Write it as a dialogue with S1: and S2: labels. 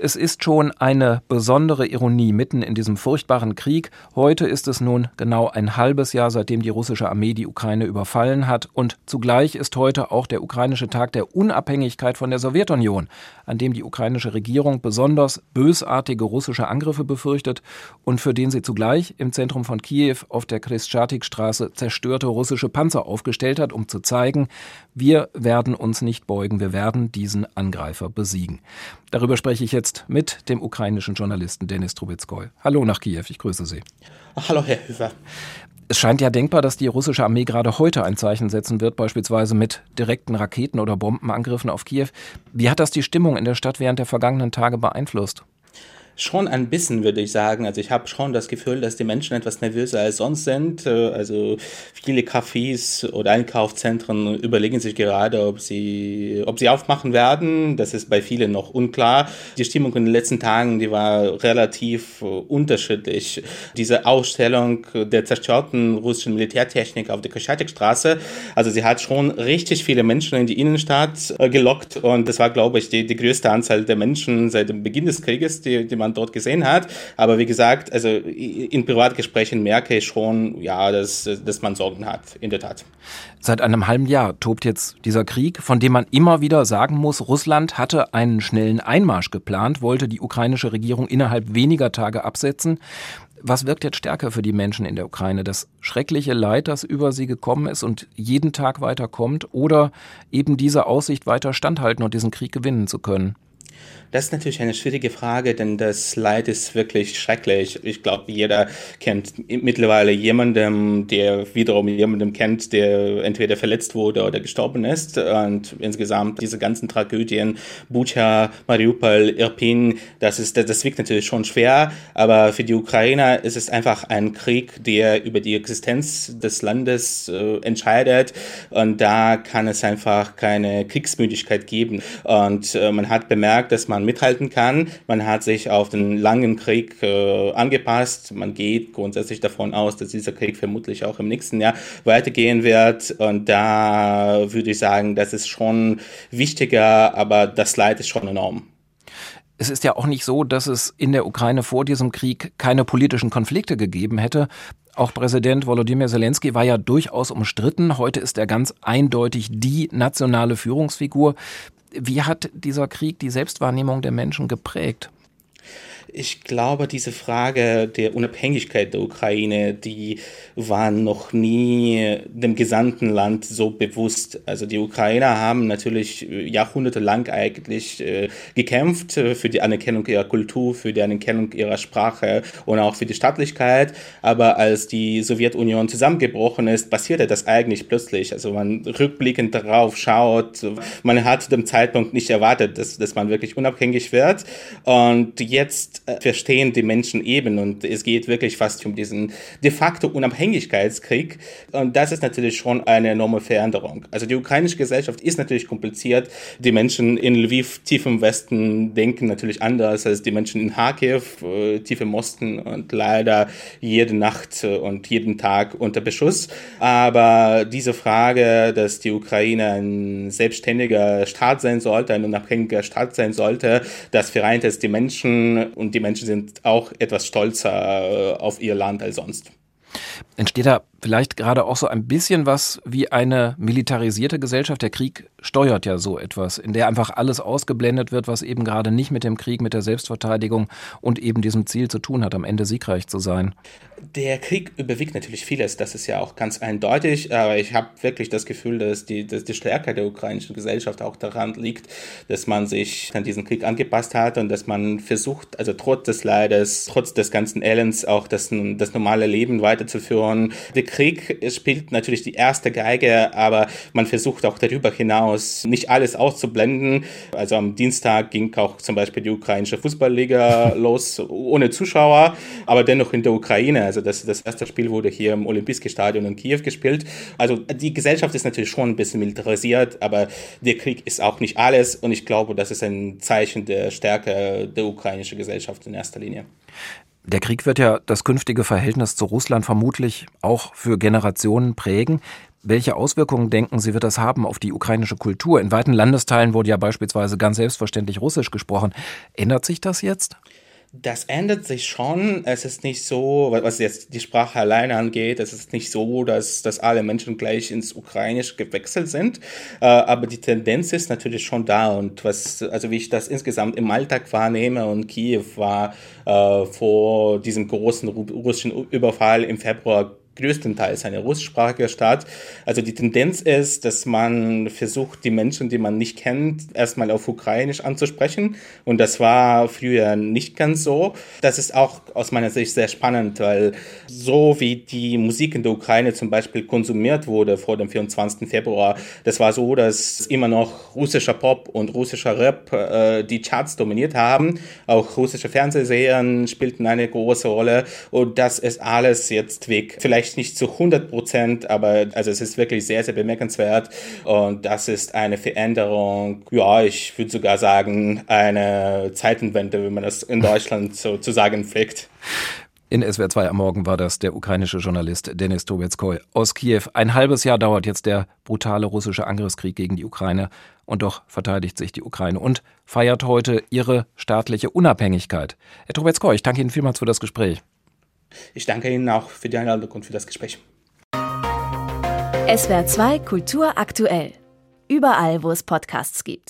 S1: Es ist schon eine besondere Ironie mitten in diesem furchtbaren Krieg. Heute ist es nun genau ein halbes Jahr, seitdem die russische Armee die Ukraine überfallen hat. Und zugleich ist heute auch der ukrainische Tag der Unabhängigkeit von der Sowjetunion, an dem die ukrainische Regierung besonders bösartige russische Angriffe befürchtet und für den sie zugleich im Zentrum von Kiew auf der Christchatik-Straße zerstörte russische Panzer aufgestellt hat, um zu zeigen, wir werden uns nicht beugen, wir werden diesen Angreifer besiegen. Darüber spreche ich jetzt mit dem ukrainischen Journalisten Denis Trubetskoy. Hallo nach Kiew, ich grüße Sie.
S2: Hallo, Herr Hüfer.
S1: Es scheint ja denkbar, dass die russische Armee gerade heute ein Zeichen setzen wird, beispielsweise mit direkten Raketen- oder Bombenangriffen auf Kiew. Wie hat das die Stimmung in der Stadt während der vergangenen Tage beeinflusst?
S2: Schon ein bisschen, würde ich sagen. Also ich habe schon das Gefühl, dass die Menschen etwas nervöser als sonst sind. Äh, also viele Cafés oder Einkaufszentren überlegen sich gerade, ob sie, ob sie aufmachen werden. Das ist bei vielen noch unklar. Die Stimmung in den letzten Tagen, die war relativ äh, unterschiedlich. Diese Ausstellung der zerstörten russischen Militärtechnik auf der Koschatikstraße, also sie hat schon richtig viele Menschen in die Innenstadt äh, gelockt und das war, glaube ich, die, die größte Anzahl der Menschen seit dem Beginn des Krieges, die, die man man dort gesehen hat. Aber wie gesagt, also in Privatgesprächen merke ich schon, ja, dass, dass man Sorgen hat, in der Tat.
S1: Seit einem halben Jahr tobt jetzt dieser Krieg, von dem man immer wieder sagen muss, Russland hatte einen schnellen Einmarsch geplant, wollte die ukrainische Regierung innerhalb weniger Tage absetzen. Was wirkt jetzt stärker für die Menschen in der Ukraine? Das schreckliche Leid, das über sie gekommen ist und jeden Tag weiter kommt, oder eben diese Aussicht weiter standhalten und diesen Krieg gewinnen zu können?
S2: Das ist natürlich eine schwierige Frage, denn das Leid ist wirklich schrecklich. Ich glaube, jeder kennt mittlerweile jemanden, der wiederum jemanden kennt, der entweder verletzt wurde oder gestorben ist. Und insgesamt diese ganzen Tragödien, Bucha, Mariupol, Irpin, das ist, das, das wirkt natürlich schon schwer. Aber für die Ukrainer ist es einfach ein Krieg, der über die Existenz des Landes äh, entscheidet. Und da kann es einfach keine Kriegsmüdigkeit geben. Und äh, man hat bemerkt, dass man man mithalten kann. Man hat sich auf den langen Krieg äh, angepasst. Man geht grundsätzlich davon aus, dass dieser Krieg vermutlich auch im nächsten Jahr weitergehen wird. Und da würde ich sagen, das ist schon wichtiger, aber das Leid ist schon enorm.
S1: Es ist ja auch nicht so, dass es in der Ukraine vor diesem Krieg keine politischen Konflikte gegeben hätte. Auch Präsident Volodymyr Zelensky war ja durchaus umstritten. Heute ist er ganz eindeutig die nationale Führungsfigur. Wie hat dieser Krieg die Selbstwahrnehmung der Menschen geprägt?
S2: Ich glaube, diese Frage der Unabhängigkeit der Ukraine, die war noch nie dem gesamten Land so bewusst. Also die Ukrainer haben natürlich jahrhundertelang eigentlich äh, gekämpft äh, für die Anerkennung ihrer Kultur, für die Anerkennung ihrer Sprache und auch für die Staatlichkeit. Aber als die Sowjetunion zusammengebrochen ist, passierte das eigentlich plötzlich. Also man rückblickend darauf schaut, man hat zu dem Zeitpunkt nicht erwartet, dass, dass man wirklich unabhängig wird. Und jetzt äh, verstehen die Menschen eben und es geht wirklich fast um diesen de facto Unabhängigkeitskrieg und das ist natürlich schon eine enorme Veränderung. Also die ukrainische Gesellschaft ist natürlich kompliziert. Die Menschen in Lviv tief im Westen denken natürlich anders als die Menschen in Kharkiv äh, tief im Osten und leider jede Nacht und jeden Tag unter Beschuss. Aber diese Frage, dass die Ukraine ein selbstständiger Staat sein sollte, ein unabhängiger Staat sein sollte, das vereint es die Menschen und und die Menschen sind auch etwas stolzer äh, auf ihr Land als sonst.
S1: Entsteht da vielleicht gerade auch so ein bisschen was wie eine militarisierte Gesellschaft? Der Krieg steuert ja so etwas, in der einfach alles ausgeblendet wird, was eben gerade nicht mit dem Krieg, mit der Selbstverteidigung und eben diesem Ziel zu tun hat, am Ende siegreich zu sein.
S2: Der Krieg überwiegt natürlich vieles, das ist ja auch ganz eindeutig, aber ich habe wirklich das Gefühl, dass die, dass die Stärke der ukrainischen Gesellschaft auch daran liegt, dass man sich an diesen Krieg angepasst hat und dass man versucht, also trotz des Leides, trotz des ganzen Elends auch das, das normale Leben weiterzuführen. Der Krieg spielt natürlich die erste Geige, aber man versucht auch darüber hinaus nicht alles auszublenden. Also am Dienstag ging auch zum Beispiel die ukrainische Fußballliga los, ohne Zuschauer, aber dennoch in der Ukraine also das, das erste Spiel wurde hier im Olympischen Stadion in Kiew gespielt. Also die Gesellschaft ist natürlich schon ein bisschen militarisiert, aber der Krieg ist auch nicht alles. Und ich glaube, das ist ein Zeichen der Stärke der ukrainischen Gesellschaft in erster Linie.
S1: Der Krieg wird ja das künftige Verhältnis zu Russland vermutlich auch für Generationen prägen. Welche Auswirkungen denken Sie, wird das haben auf die ukrainische Kultur? In weiten Landesteilen wurde ja beispielsweise ganz selbstverständlich Russisch gesprochen. Ändert sich das jetzt?
S2: Das ändert sich schon. Es ist nicht so, was jetzt die Sprache alleine angeht, es ist nicht so, dass, dass alle Menschen gleich ins Ukrainische gewechselt sind. Äh, aber die Tendenz ist natürlich schon da. Und was, also wie ich das insgesamt im Alltag wahrnehme und Kiew war äh, vor diesem großen russischen Überfall im Februar größtenteils eine russischsprachige Stadt. Also die Tendenz ist, dass man versucht, die Menschen, die man nicht kennt, erstmal auf Ukrainisch anzusprechen. Und das war früher nicht ganz so. Das ist auch aus meiner Sicht sehr spannend, weil so wie die Musik in der Ukraine zum Beispiel konsumiert wurde vor dem 24. Februar, das war so, dass immer noch russischer Pop und russischer Rap äh, die Charts dominiert haben. Auch russische Fernsehserien spielten eine große Rolle. Und das ist alles jetzt weg. Vielleicht vielleicht nicht zu 100 Prozent, aber also es ist wirklich sehr, sehr bemerkenswert und das ist eine Veränderung, ja, ich würde sogar sagen, eine Zeitenwende, wenn man das in Deutschland so zu sagen pflegt.
S1: In SWR 2 am Morgen war das der ukrainische Journalist Denis Tobetskoy aus Kiew. Ein halbes Jahr dauert jetzt der brutale russische Angriffskrieg gegen die Ukraine und doch verteidigt sich die Ukraine und feiert heute ihre staatliche Unabhängigkeit. Herr Tobetskoy, ich danke Ihnen vielmals für das Gespräch.
S2: Ich danke Ihnen auch für die Einladung und für das Gespräch.
S3: SWR 2 Kultur aktuell. Überall, wo es Podcasts gibt.